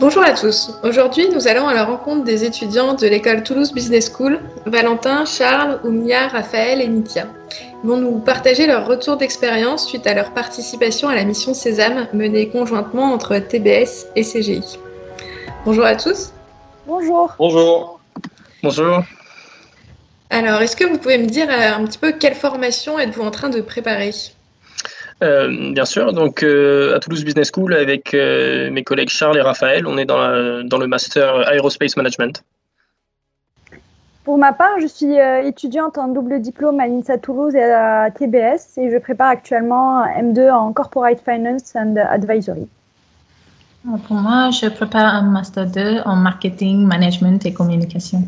Bonjour à tous. Aujourd'hui, nous allons à la rencontre des étudiants de l'école Toulouse Business School, Valentin, Charles, Oumia, Raphaël et Nitia. Ils vont nous partager leur retour d'expérience suite à leur participation à la mission Sésame menée conjointement entre TBS et CGI. Bonjour à tous. Bonjour. Bonjour. Bonjour. Alors, est-ce que vous pouvez me dire euh, un petit peu quelle formation êtes-vous en train de préparer? Euh, bien sûr, donc euh, à Toulouse Business School avec euh, mes collègues Charles et Raphaël, on est dans, la, dans le master Aerospace Management. Pour ma part, je suis étudiante en double diplôme à l'INSA Toulouse et à TBS et je prépare actuellement un M2 en Corporate Finance and Advisory. Pour moi, je prépare un Master 2 en Marketing, Management et Communication.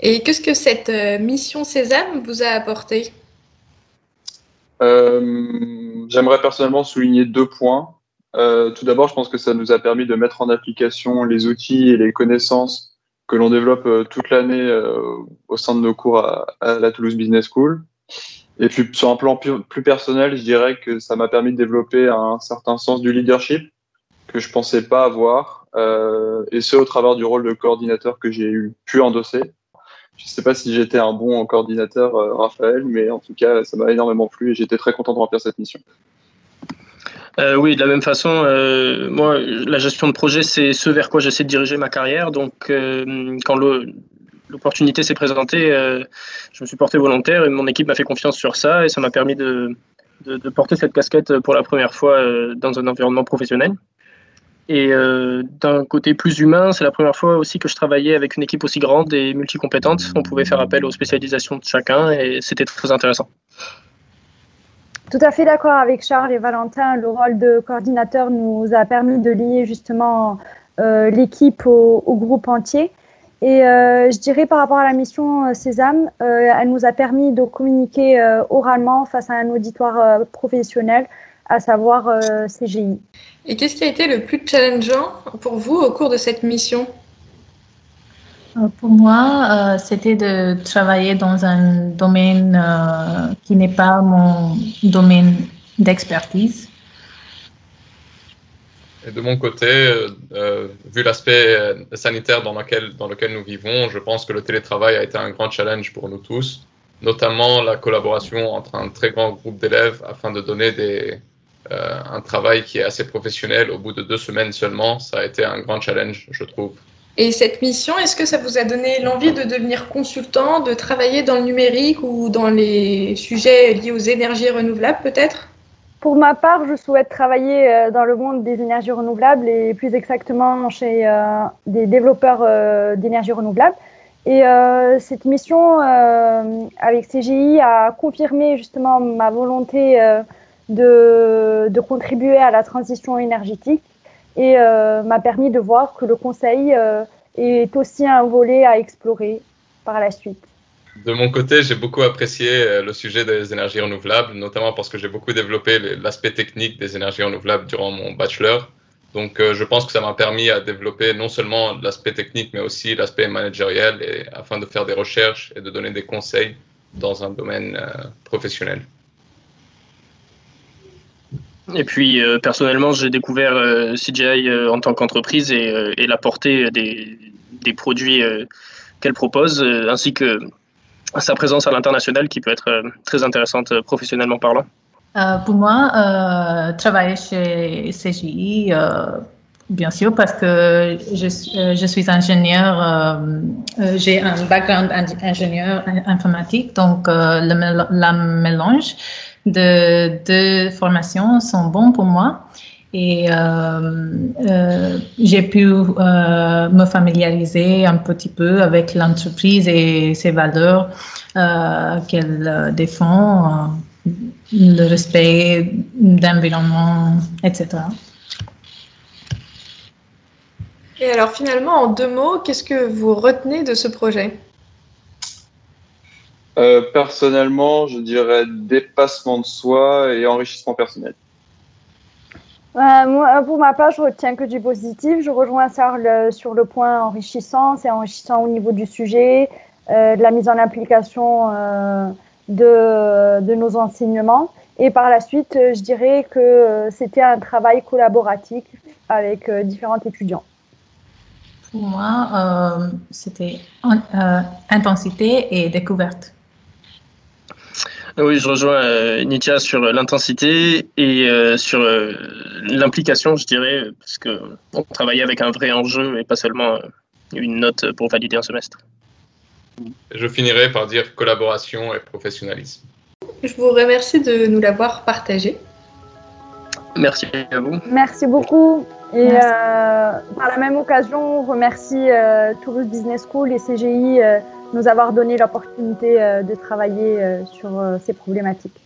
Et qu'est-ce que cette mission Sésame vous a apporté? J'aimerais personnellement souligner deux points. Euh, tout d'abord, je pense que ça nous a permis de mettre en application les outils et les connaissances que l'on développe euh, toute l'année euh, au sein de nos cours à, la Toulouse Business School. Et puis, sur un plan plus, personnel, je dirais que ça m'a permis de développer un certain sens du leadership que je pensais pas avoir, euh, et ce au travers du rôle de coordinateur que j'ai pu endosser. Je ne sais pas si j'étais un bon coordinateur, euh, Raphaël, mais en tout cas, ça m'a énormément plu et j'étais très content de remplir cette mission. Euh, oui, de la même façon, euh, moi, la gestion de projet, c'est ce vers quoi j'essaie de diriger ma carrière. Donc, quand l'opportunité s'est présentée, je me suis porté volontaire et mon équipe m'a fait confiance sur ça et ça m'a permis de, porter cette casquette pour la première fois dans un environnement professionnel. Et euh, d'un côté plus humain, c'est la première fois aussi que je travaillais avec une équipe aussi grande et multicompétente. On pouvait faire appel aux spécialisations de chacun et c'était très intéressant. Tout à fait d'accord avec Charles et Valentin. Le rôle de coordinateur nous a permis de lier justement euh, l'équipe au, groupe entier. Et euh, je dirais par rapport à la mission Sésame, elle nous a permis de communiquer oralement face à un auditoire professionnel, à savoir CGI. Et qu'est-ce qui a été le plus challengeant pour vous au cours de cette mission? Pour moi, euh, c'était de travailler dans un domaine euh, qui n'est pas mon domaine d'expertise. Et de mon côté, euh, vu l'aspect sanitaire dans lequel, dans lequel nous vivons, je pense que le télétravail a été un grand challenge pour nous tous, notamment la collaboration entre un très grand groupe d'élèves afin de donner des, euh, un travail qui est assez professionnel au bout de deux semaines seulement. Ça a été un grand challenge, je trouve. Et cette mission, est-ce que ça vous a donné l'envie de devenir consultant, de travailler dans le numérique ou dans les sujets liés aux énergies renouvelables peut-être? Pour ma part, je souhaite travailler euh, dans le monde des énergies renouvelables et plus exactement chez euh, des développeurs euh, d'énergie renouvelable. Et euh, cette mission euh, avec CGI a confirmé justement ma volonté de, contribuer à la transition énergétique et euh, m'a permis de voir que le conseil euh, est aussi un volet à explorer par la suite. De mon côté, j'ai beaucoup apprécié euh, le sujet des énergies renouvelables, notamment parce que j'ai beaucoup développé l'aspect technique des énergies renouvelables durant mon bachelor. Donc, je pense que ça m'a permis à développer non seulement l'aspect technique, mais aussi l'aspect managériel, afin de faire des recherches et de donner des conseils dans un domaine professionnel. Et puis euh, personnellement, j'ai découvert euh, CGI euh, en tant qu'entreprise et, et, la portée des, des produits qu'elle propose, ainsi que sa présence à l'international qui peut être très intéressante professionnellement parlant. pour moi, travailler chez CGI, bien sûr, parce que je, je suis ingénieur, j'ai un background ingénieur informatique, donc le, la mélange de deux formations sont bons pour moi. Et euh, euh, j'ai pu euh, me familiariser un petit peu avec l'entreprise et ses valeurs euh, qu'elle défend, euh, le respect d'environnement, etc. Et alors finalement, en deux mots, qu'est-ce que vous retenez de ce projet? Euh, personnellement, je dirais dépassement de soi et enrichissement personnel. Euh, moi, pour ma part, je retiens que du positif. Je rejoins Charles sur le point enrichissant. C'est enrichissant au niveau du sujet, euh, de la mise en application euh, de, de, nos enseignements. Et par la suite, je dirais que c'était un travail collaboratif avec différents étudiants. Pour moi, c'était intensité et découverte. Oui, je rejoins euh, Nitya sur l'intensité et euh, sur euh, l'implication, je dirais, parce qu'on travaillait avec un vrai enjeu et pas seulement une note pour valider un semestre. Je finirai par dire collaboration et professionnalisme. Je vous remercie de nous l'avoir partagé. Merci à vous. Merci beaucoup. Et par la même occasion, on remercie Toulouse Business School et CGI nous avoir donné l'opportunité euh, de travailler euh, sur euh, ces problématiques.